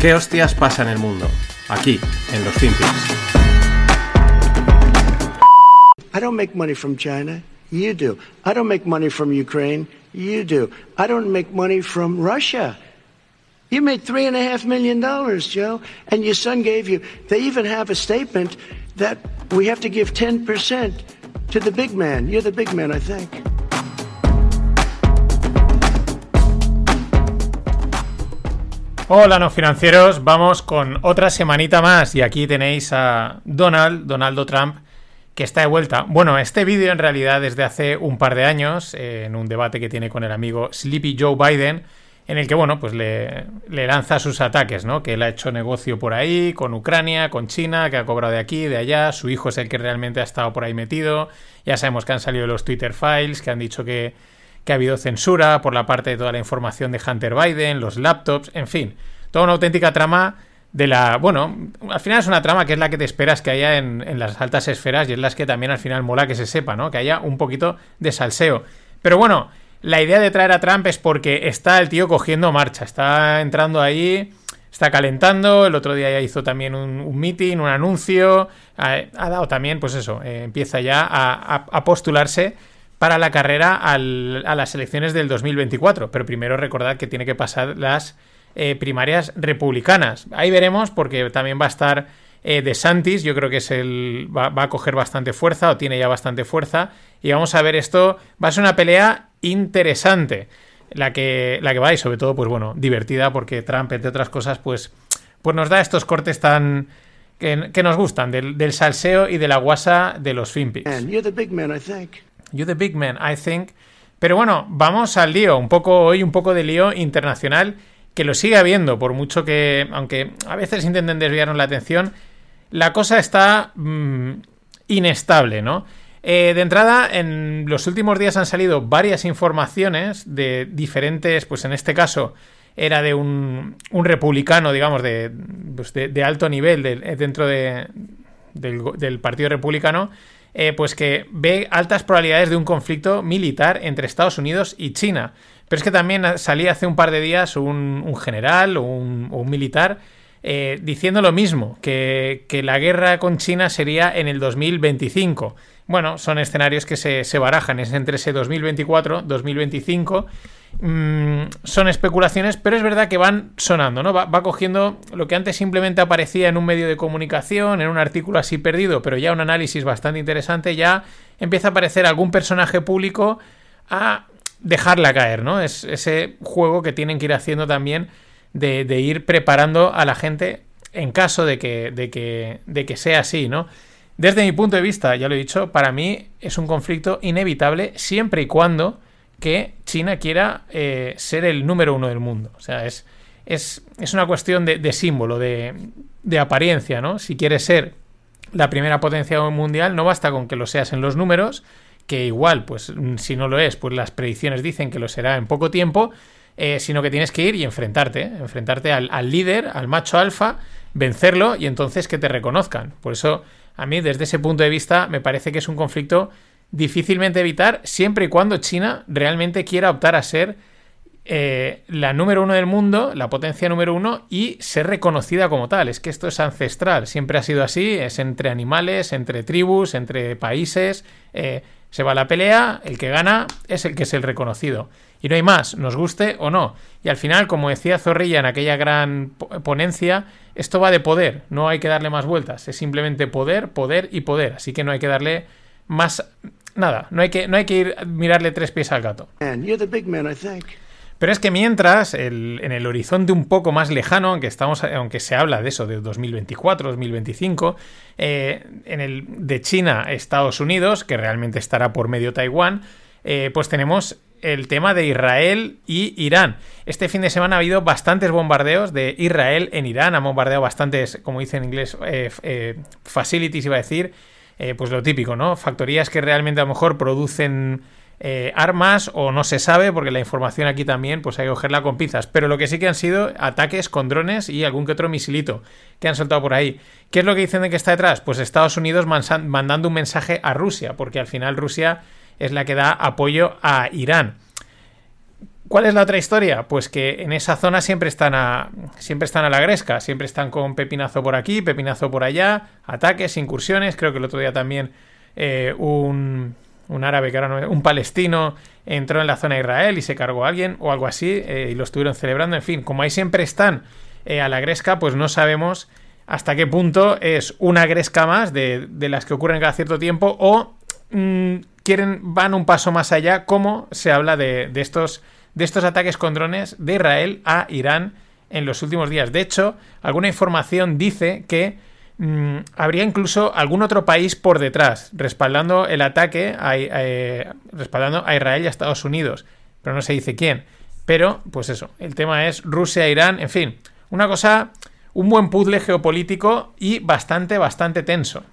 ¿Qué hostias pasa en el mundo? Aquí, en los Finpics. I don't make money from China. You do. I don't make money from Ukraine. You do. I don't make money from Russia. You made three and a half million dollars, Joe, and your son gave you. They even have a statement that we have to give 10% to the big man. You're the big man, I think. Hola, no financieros. Vamos con otra semanita más. Y aquí tenéis a Donald, Donaldo Trump, que está de vuelta. Bueno, este vídeo en realidad desde hace un par de años, en un debate que tiene con el amigo Sleepy Joe Biden, en el que, bueno, pues le, le, lanza sus ataques, ¿no? Que él ha hecho negocio por ahí, con Ucrania, con China, que ha cobrado de aquí, de allá, su hijo es el que realmente ha estado por ahí metido, ya sabemos que han salido los Twitter files, que han dicho que que ha habido censura por la parte de toda la información de Hunter Biden, los laptops, en fin, toda una auténtica trama de la... Bueno, al final es una trama que es la que te esperas que haya en, las altas esferas y es la que también al final mola que se sepa, ¿no? Que haya un poquito de salseo. Pero bueno, la idea de traer a Trump es porque está el tío cogiendo marcha, está entrando ahí, está calentando, el otro día ya hizo también un, meeting, un anuncio, ha, dado también, pues eso, eh, empieza ya a postularse para la carrera a las elecciones del 2024. Pero primero recordad que tiene que pasar las eh, primarias republicanas. Ahí veremos porque también va a estar eh, de Santis, yo creo que es el va, a coger bastante fuerza o tiene ya bastante fuerza y vamos a ver esto, va a ser una pelea interesante la que la que va y sobre todo pues bueno, divertida porque Trump entre otras cosas pues pues nos da estos cortes tan que, nos gustan del, salseo y de la guasa de los Finpics. You the big man, I think. Pero bueno, vamos al lío. Un poco hoy, un poco de lío internacional que lo sigue habiendo, por mucho que, aunque a veces intenten desviarnos la atención, la cosa está mm, inestable, ¿no? Eh, de entrada, en los últimos días han salido varias informaciones de diferentes, pues en este caso era de un, un republicano, digamos, de, pues de, alto nivel dentro de, del Partido Republicano, eh, pues que ve altas probabilidades de un conflicto militar entre Estados Unidos y China. Pero es que también salía hace un par de días un, general o un, militar eh, diciendo lo mismo, que, la guerra con China sería en el 2025. Bueno, son escenarios que se, se barajan, es entre ese 2024, 2025 Mm, son especulaciones, pero es verdad que van sonando, ¿no? Va, cogiendo lo que antes simplemente aparecía en un medio de comunicación, en un artículo así perdido, pero ya un análisis bastante interesante, ya empieza a aparecer algún personaje público a dejarla caer, ¿no? Es ese juego que tienen que ir haciendo también de, ir preparando a la gente en caso de que, de que, de que sea así, ¿no? Desde mi punto de vista, ya lo he dicho, para mí es un conflicto inevitable siempre y cuando que China quiera eh, ser el número uno del mundo. O sea, es, es, una cuestión de, símbolo, de, de, apariencia, ¿no? Si quieres ser la primera potencia mundial, no basta con que lo seas en los números, que igual, pues si no lo es, pues las predicciones dicen que lo será en poco tiempo, eh, sino que tienes que ir y enfrentarte, ¿eh? enfrentarte al, al líder, al macho alfa, vencerlo y entonces que te reconozcan. Por eso, a mí, desde ese punto de vista, me parece que es un conflicto difícilmente evitar siempre y cuando China realmente quiera optar a ser eh, la número uno del mundo, la potencia número uno y ser reconocida como tal. Es que esto es ancestral, siempre ha sido así, es entre animales, entre tribus, entre países. Eh, se va la pelea, el que gana es el que es el reconocido. Y no hay más, nos guste o no. Y al final, como decía Zorrilla en aquella gran ponencia, esto va de poder, no hay que darle más vueltas, es simplemente poder, poder y poder. Así que no hay que darle más nada, no hay que, no hay que ir a mirarle tres pies al gato. Pero es que mientras, en el horizonte un poco más lejano, aunque, estamos, aunque se habla de eso, de 2024, 2025, eh, en el de China, Estados Unidos, que realmente estará por medio Taiwán, eh, pues tenemos el tema de Israel y Irán. Este fin de semana ha habido bastantes bombardeos de Israel en Irán, ha bombardeado bastantes, como dice en inglés, eh, facilities, iba a decir, eh, pues lo típico, ¿no? Factorías que realmente a lo mejor producen eh, armas o no se sabe, porque la información aquí también pues hay que cogerla con pinzas. Pero lo que sí que han sido ataques con drones y algún que otro misilito que han soltado por ahí. ¿Qué es lo que dicen de que está detrás? Pues Estados Unidos mandando un mensaje a Rusia, porque al final Rusia es la que da apoyo a Irán. ¿Cuál es la otra historia? Pues que en esa zona siempre están a, siempre están a la gresca, siempre están con pepinazo por aquí, pepinazo por allá, ataques, incursiones. Creo que el otro día también eh, un, un, árabe, que ahora no, un palestino, entró en la zona de Israel y se cargó a alguien o algo así eh, y lo estuvieron celebrando. En fin, como ahí siempre están eh, a la gresca, pues no sabemos hasta qué punto es una gresca más de, las que ocurren cada cierto tiempo o mmm, quieren, van un paso más allá, como se habla de, estos, de estos ataques con drones de Israel a Irán en los últimos días. De hecho, alguna información dice que mmm, habría incluso algún otro país por detrás, respaldando el ataque a, a, respaldando a Israel y a Estados Unidos. Pero no se dice quién. Pero, pues eso, el tema es Rusia, Irán, en fin, una cosa un buen puzzle geopolítico y bastante, bastante tenso.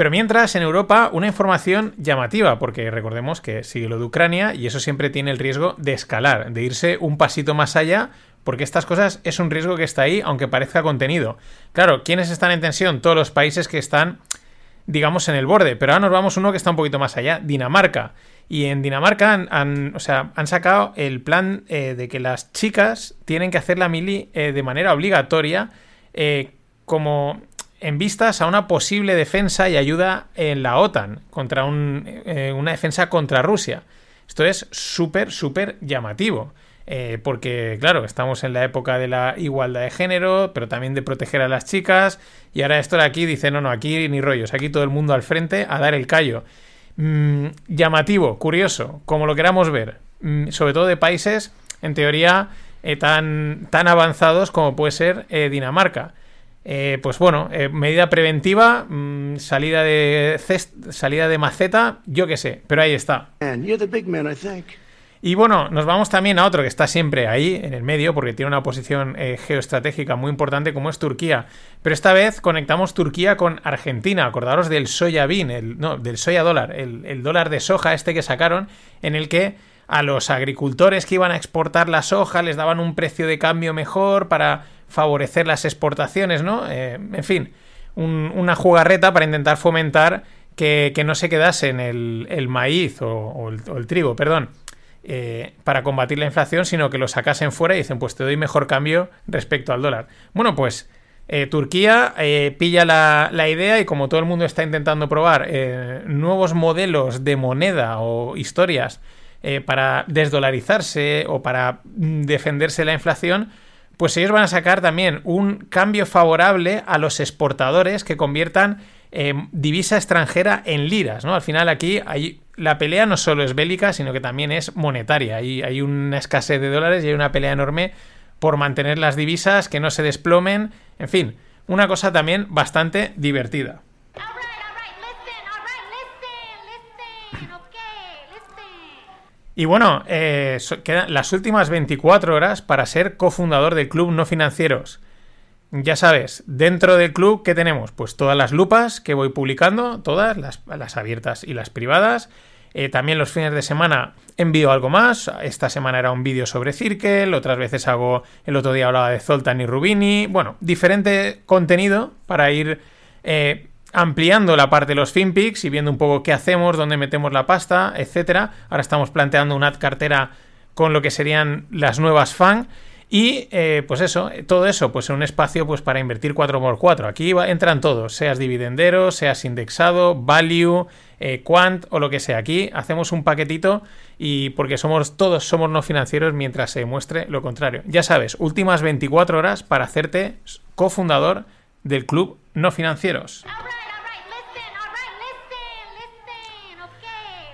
Pero mientras en Europa una información llamativa, porque recordemos que sigue lo de Ucrania y eso siempre tiene el riesgo de escalar, de irse un pasito más allá, porque estas cosas es un riesgo que está ahí, aunque parezca contenido. Claro, ¿quiénes están en tensión? Todos los países que están, digamos, en el borde. Pero ahora nos vamos uno que está un poquito más allá, Dinamarca. Y en Dinamarca han, han, o sea, han sacado el plan eh, de que las chicas tienen que hacer la mili eh, de manera obligatoria eh, como en vistas a una posible defensa y ayuda en la OTAN contra eh, una defensa contra Rusia. Esto es súper, súper llamativo. Eh, porque, claro, estamos en la época de la igualdad de género, pero también de proteger a las chicas. Y ahora esto de aquí dice, no, no, aquí ni rollos, aquí todo el mundo al frente a dar el callo. Mm, llamativo, curioso, como lo queramos ver. Mm, sobre todo de países, en teoría, eh, tan, tan avanzados como puede ser Dinamarca. Eh, pues bueno, eh, medida preventiva, mmm, salida de cest salida de maceta, yo qué sé, pero ahí está. Man. Y bueno, nos vamos también a otro que está siempre ahí, en el medio, porque tiene una posición eh, geoestratégica muy importante como es Turquía. Pero esta vez conectamos Turquía con Argentina. Acordaros del soya bean, el, no, del soya dólar, el, el dólar de soja este que sacaron, en el que a los agricultores que iban a exportar la soja les daban un precio de cambio mejor para favorecer las exportaciones, ¿no? Eh, en fin, un, una jugarreta para intentar fomentar que, no se quedase en el, maíz o, el, trigo, perdón, eh, para combatir la inflación, sino que lo sacasen fuera y dicen, pues te doy mejor cambio respecto al dólar. Bueno, pues eh, Turquía pilla la, idea y como todo el mundo está intentando probar nuevos modelos de moneda o historias para desdolarizarse o para defenderse de la inflación, pues ellos van a sacar también un cambio favorable a los exportadores que conviertan eh, divisa extranjera en liras, ¿no? Al final aquí la pelea no solo es bélica, sino que también es monetaria. Hay una escasez de dólares y hay una pelea enorme por mantener las divisas, que no se desplomen, en fin, una cosa también bastante divertida. Y bueno, eh, quedan las últimas 24 horas para ser cofundador del club no financieros. Ya sabes, dentro del club, ¿qué tenemos? Pues todas las lupas que voy publicando, todas, las, las abiertas y las privadas. Eh, también los fines de semana envío algo más. Esta semana era un vídeo sobre Circle, otras veces hago, el otro día hablaba de Zoltan y Rubini. Bueno, diferente contenido para ir eh, ampliando la parte de los FinPix y viendo un poco qué hacemos, dónde metemos la pasta, etcétera. Ahora estamos planteando una cartera con lo que serían las nuevas FAN. Y eh, pues eso, todo eso, pues un espacio pues para invertir 4x4. Aquí va, entran todos, seas dividendero, seas indexado, value, eh, quant o lo que sea. Aquí hacemos un paquetito y porque somos todos somos no financieros mientras se muestre lo contrario. Ya sabes, últimas 24 horas para hacerte cofundador del club no financieros.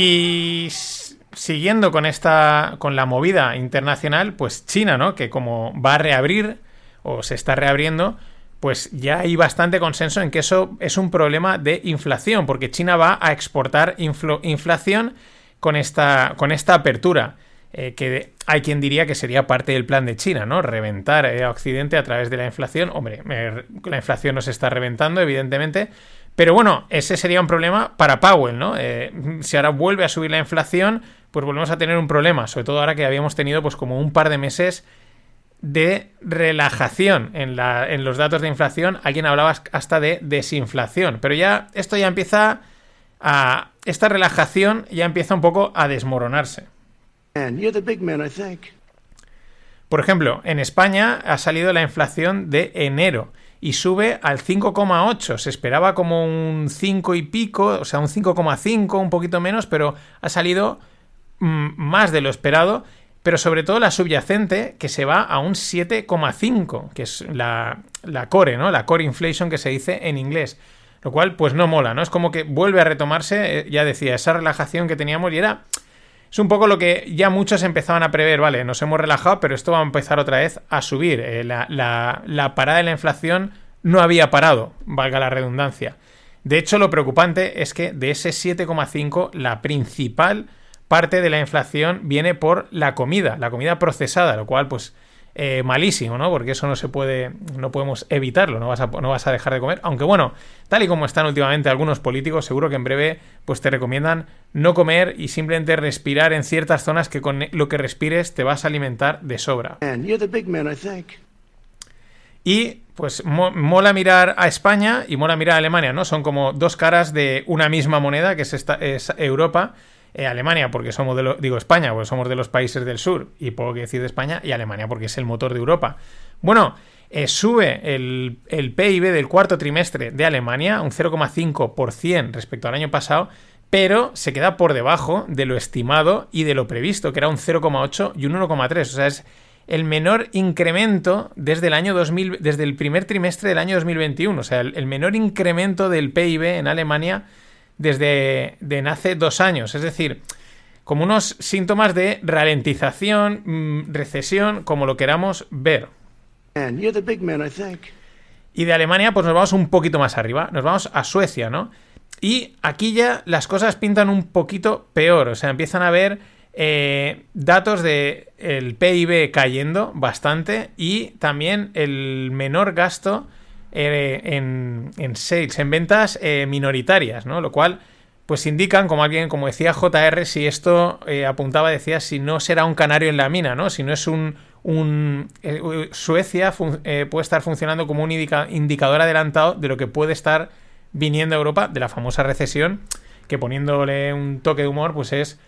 Y siguiendo con esta con la movida internacional, pues China, ¿no? Que como va a reabrir o se está reabriendo, pues ya hay bastante consenso en que eso es un problema de inflación, porque China va a exportar inflación con esta, con esta apertura. Eh, que hay quien diría que sería parte del plan de China, ¿no? Reventar eh, a Occidente a través de la inflación. Hombre, la inflación nos está reventando, evidentemente, pero bueno, ese sería un problema para Powell, ¿no? Eh, si ahora vuelve a subir la inflación, pues volvemos a tener un problema, sobre todo ahora que habíamos tenido pues como un par de meses de relajación en, la, en los datos de inflación. Alguien hablaba hasta de desinflación, pero ya esto ya empieza a... Esta relajación ya empieza un poco a desmoronarse. Por ejemplo, en España ha salido la inflación de enero y sube al 5,8. Se esperaba como un 5 y pico, o sea, un 5,5, un poquito menos, pero ha salido mm, más de lo esperado. Pero sobre todo la subyacente, que se va a un 7,5, que es la, la core, ¿no? La core inflation que se dice en inglés. Lo cual, pues no mola, ¿no? Es como que vuelve a retomarse, eh, ya decía, esa relajación que teníamos y era es un poco lo que ya muchos empezaban a prever, vale, nos hemos relajado, pero esto va a empezar otra vez a subir. Eh, la, parada de la inflación no había parado, valga la redundancia. De hecho, lo preocupante es que de ese 7,5, la principal parte de la inflación viene por la comida, la comida procesada, lo cual, pues, eh, malísimo, ¿no? Porque eso no se puede, no podemos evitarlo, no vas, a, no vas a dejar de comer. Aunque bueno, tal y como están últimamente algunos políticos, seguro que en breve pues te recomiendan no comer y simplemente respirar en ciertas zonas que con lo que respires te vas a alimentar de sobra. Y pues mola mirar a España y mola mirar a Alemania, ¿no? Son como dos caras de una misma moneda, que es, esta, es Europa eh, Alemania porque somos de digo España porque somos de los países del sur y puedo decir de España y Alemania porque es el motor de Europa. Bueno, eh, sube el, el, PIB del cuarto trimestre de Alemania un 0,5% respecto al año pasado, pero se queda por debajo de lo estimado y de lo previsto, que era un 0,8 y un 1,3. O sea, es el menor incremento desde el año 2000, desde el primer trimestre del año 2021. O sea, el menor incremento del PIB en Alemania desde de hace dos años. Es decir, como unos síntomas de ralentización, mm, recesión, como lo queramos ver. Y de Alemania, pues nos vamos un poquito más arriba. Nos vamos a Suecia, ¿no? Y aquí ya las cosas pintan un poquito peor. O sea, empiezan a ver eh, datos de el PIB cayendo bastante y también el menor gasto eh, en, sales, en ventas eh, minoritarias, ¿no? Lo cual, pues indican, como alguien, como decía JR, si esto eh, apuntaba, decía, si no será un canario en la mina, ¿no? Si no es un... un Suecia puede estar funcionando como un indicador adelantado de lo que puede estar viniendo a Europa, de la famosa recesión, que poniéndole un toque de humor, pues es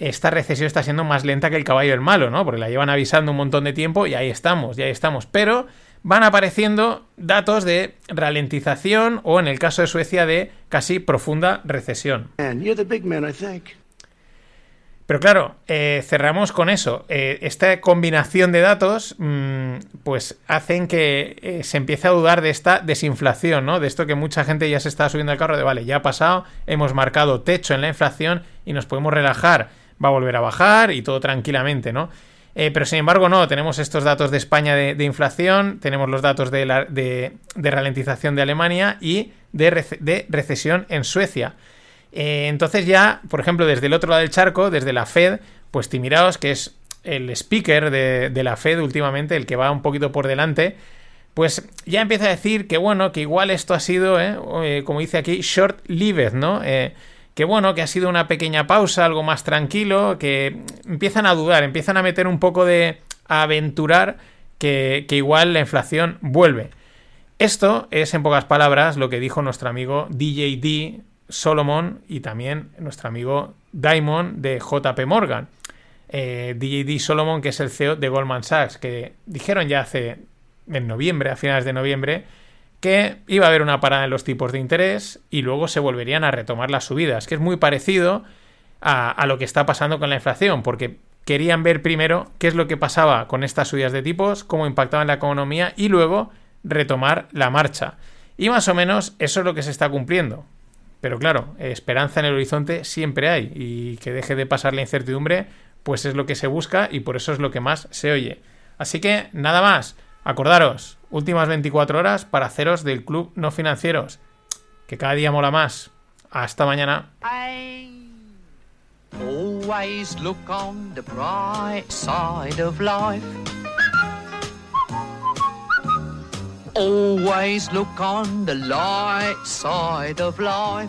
esta recesión está siendo más lenta que el caballo del malo, ¿no? Porque la llevan avisando un montón de tiempo y ahí estamos, y ahí estamos. Pero van apareciendo datos de ralentización o, en el caso de Suecia, de casi profunda recesión. Pero claro, eh, cerramos con eso. Eh, esta combinación de datos, mm, pues hacen que eh, se empiece a dudar de esta desinflación, ¿no? De esto que mucha gente ya se está subiendo al carro de, vale, ya ha pasado, hemos marcado techo en la inflación y nos podemos relajar. Va a volver a bajar y todo tranquilamente, ¿no? Eh, pero sin embargo, no, tenemos estos datos de España de, inflación, tenemos los datos de, de, ralentización de Alemania y de, recesión en Suecia. Eh, entonces ya, por ejemplo, desde el otro lado del charco, desde la Fed, pues Timiraos, que es el speaker de, la Fed últimamente, el que va un poquito por delante, pues ya empieza a decir que bueno, que igual esto ha sido, eh, como dice aquí, short-lived, ¿no? Que bueno, que ha sido una pequeña pausa, algo más tranquilo, que empiezan a dudar, empiezan a meter un poco de aventurar que, igual la inflación vuelve. Esto es, en pocas palabras, lo que dijo nuestro amigo DJD Solomon y también nuestro amigo Diamond de JP Morgan. Eh, DJD Solomon, que es el CEO de Goldman Sachs, que dijeron ya hace en noviembre, a finales de noviembre, que iba a haber una parada en los tipos de interés y luego se volverían a retomar las subidas, que es muy parecido a, lo que está pasando con la inflación, porque querían ver primero qué es lo que pasaba con estas subidas de tipos, cómo impactaban la economía y luego retomar la marcha. Y más o menos eso es lo que se está cumpliendo. Pero claro, esperanza en el horizonte siempre hay y que deje de pasar la incertidumbre, pues es lo que se busca y por eso es lo que más se oye. Así que nada más. Acordaros, últimas 24 horas para haceros del club no financieros, que cada día mola más. Hasta mañana. Always look on the bright side of life. Always look on the light side of life.